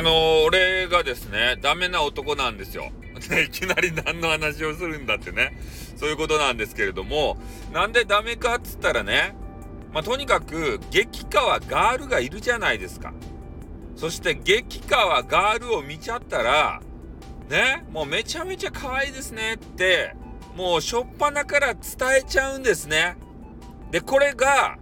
あのー、俺がですね、ダメな男なんですよ。いきなり何の話をするんだってね。そういうことなんですけれども、なんでダメかっつったらね、まあ、とにかく、激川ガールがいるじゃないですか。そして、激川ガールを見ちゃったら、ね、もうめちゃめちゃ可愛いですねって、もうしょっぱなから伝えちゃうんですね。で、これが、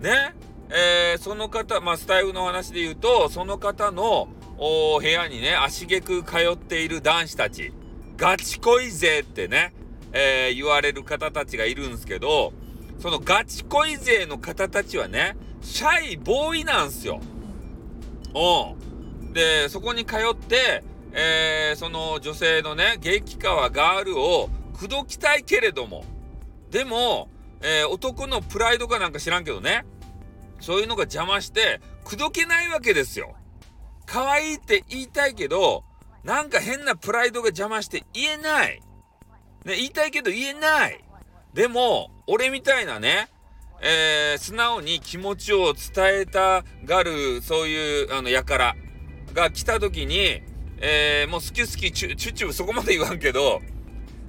ね、えー、その方、まあ、スタイルの話で言うと、その方のお部屋にね、足げく通っている男子たち、ガチ恋勢ってね、えー、言われる方たちがいるんですけど、そのガチ恋勢の方たちはね、シャイボーイなんすよ。うん。で、そこに通って、えー、その女性のね、激川ガールを口説きたいけれども、でも、えー、男のプライドかなんか知らんけどね、そういうのが邪魔して、口説けないわけですよ。可愛いって言いたいけど、なんか変なプライドが邪魔して言えない。ね、言いたいけど言えない。でも、俺みたいなね、えー、素直に気持ちを伝えたがる、そういう、あの、やからが来た時に、えー、もう好き好きチュチュチュそこまで言わんけど、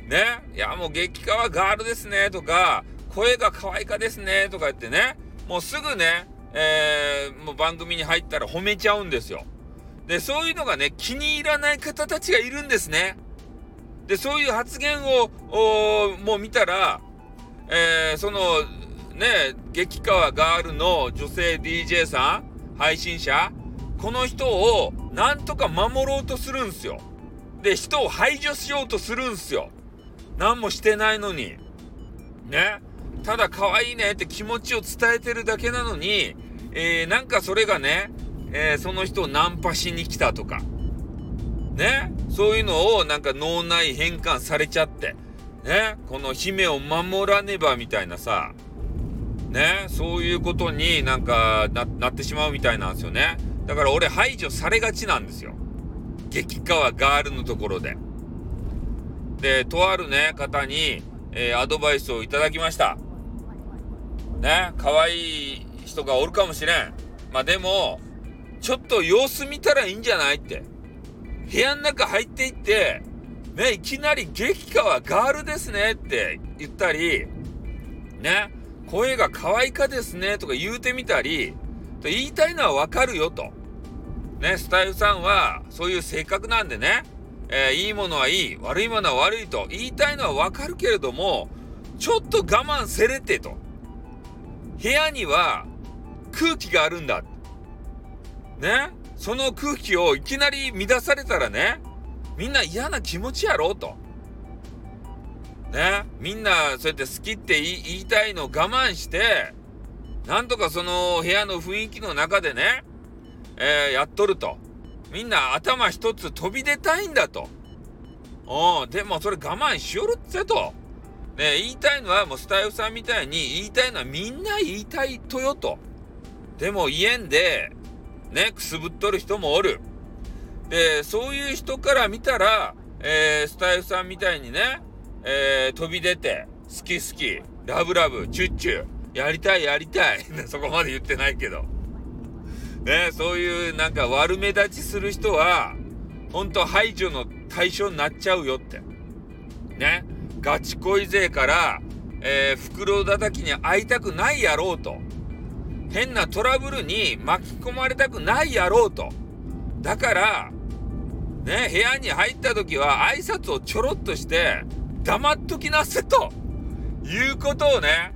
ね、いや、もう激化はガールですね、とか、声が可愛いかですね、とか言ってね、もうすぐね、えー、もう番組に入ったら褒めちゃうんですよ。で、そういうのがね、気に入らない方たちがいるんですね。で、そういう発言を、もう見たら、えー、その、ね、激川ガールの女性 DJ さん、配信者、この人をなんとか守ろうとするんすよ。で、人を排除しようとするんすよ。何もしてないのに。ね。ただ可愛いねって気持ちを伝えてるだけなのに、えー、なんかそれがね、えー、その人をナンパしに来たとか、ね、そういうのをなんか脳内変換されちゃって、ね、この姫を守らねばみたいなさ、ね、そういうことになんかなってしまうみたいなんですよね。だから俺排除されがちなんですよ。激川ガールのところで。で、とあるね、方に、えー、アドバイスをいただきました。ね、可愛い人がおるかもしれん。まあでも、ちょっと様子見たらいいんじゃないって。部屋の中入っていって、ね、いきなり激化はガールですねって言ったり、ね、声が可愛いかですねとか言うてみたり、と言いたいのはわかるよと。ね、スタイフさんはそういう性格なんでね、えー、いいものはいい、悪いものは悪いと言いたいのはわかるけれども、ちょっと我慢せれてと。部屋には空気があるんだ。ね？その空気をいきなり乱されたらね、みんな嫌な気持ちやろうと。ね？みんなそうやって好きって言いたいのを我慢して、なんとかその部屋の雰囲気の中でね、えー、やっとると。みんな頭一つ飛び出たいんだと。うん、でもそれ我慢しよるってと。ね、言いたいのはもうスタイフさんみたいに言いたいのはみんな言いたいとよと。でも言えんで、ね、くすぶっとる人もおる。で、そういう人から見たら、えー、スタイフさんみたいにね、えー、飛び出て、好き好き、ラブラブ、チュッチュ、やりたいやりたい。そこまで言ってないけど。ね、そういうなんか悪目立ちする人は、ほんと排除の対象になっちゃうよって。ね。ガチ恋勢から、えー、袋叩きに会いたくないやろうと。変なトラブルに巻き込まれたくないやろうと。だから、ね、部屋に入った時は挨拶をちょろっとして、黙っときなせと、いうことをね、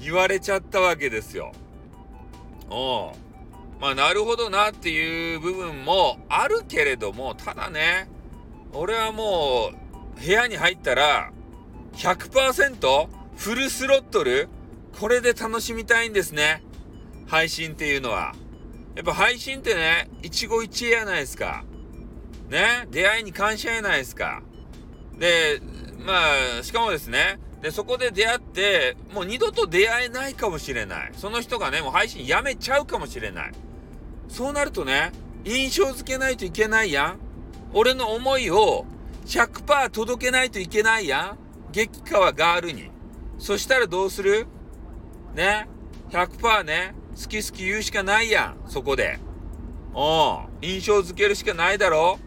言われちゃったわけですよ。おまあ、なるほどなっていう部分もあるけれども、ただね、俺はもう、部屋に入ったら、100%フルスロットル？これで楽しみたいんですね。配信っていうのは。やっぱ配信ってね、一期一会やないですか。ね、出会いに感謝やないですか。で、まあ、しかもですね、で、そこで出会って、もう二度と出会えないかもしれない。その人がね、もう配信やめちゃうかもしれない。そうなるとね、印象付けないといけないやん。俺の思いを100%届けないといけないやん。激川ガールに。そしたらどうする？ね ?100% ね、好き好き言うしかないやん、そこで。お印象づけるしかないだろ？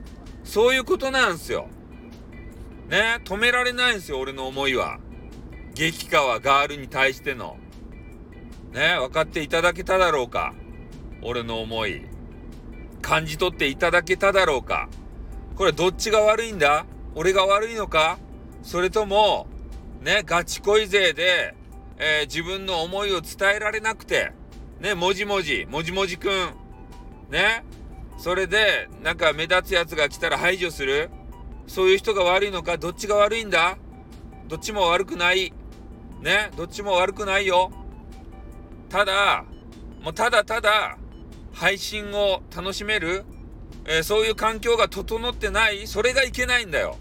そういうことなんすよ。ね？止められないんすよ、俺の思いは。激川ガールに対しての。ね？分かっていただけただろうか？俺の思い。感じ取っていただけただろうか？これどっちが悪いんだ？俺が悪いのか？それとも、ね、ガチ恋勢で、えー、自分の思いを伝えられなくて、ね、もじもじ、もじもじくん、ね、それで、なんか目立つやつが来たら排除するそういう人が悪いのかどっちが悪いんだ？どっちも悪くない。ね、どっちも悪くないよ。ただ、もうただただ、配信を楽しめる、えー、そういう環境が整ってないそれがいけないんだよ。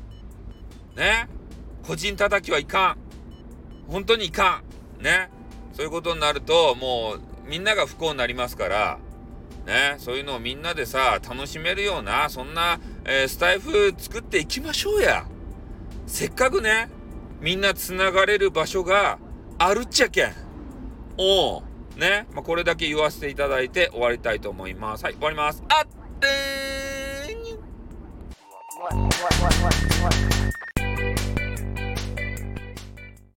ね。個人叩きはいかん。本当にいかん。ね。そういうことになると、もう、みんなが不幸になりますから、ね、そういうのをみんなでさ、楽しめるような、そんな、えー、スタイフ作っていきましょうや。せっかくね、みんなつながれる場所があるっちゃけん。おう。ね。まあ、これだけ言わせていただいて終わりたいと思います。はい、終わります。あってーに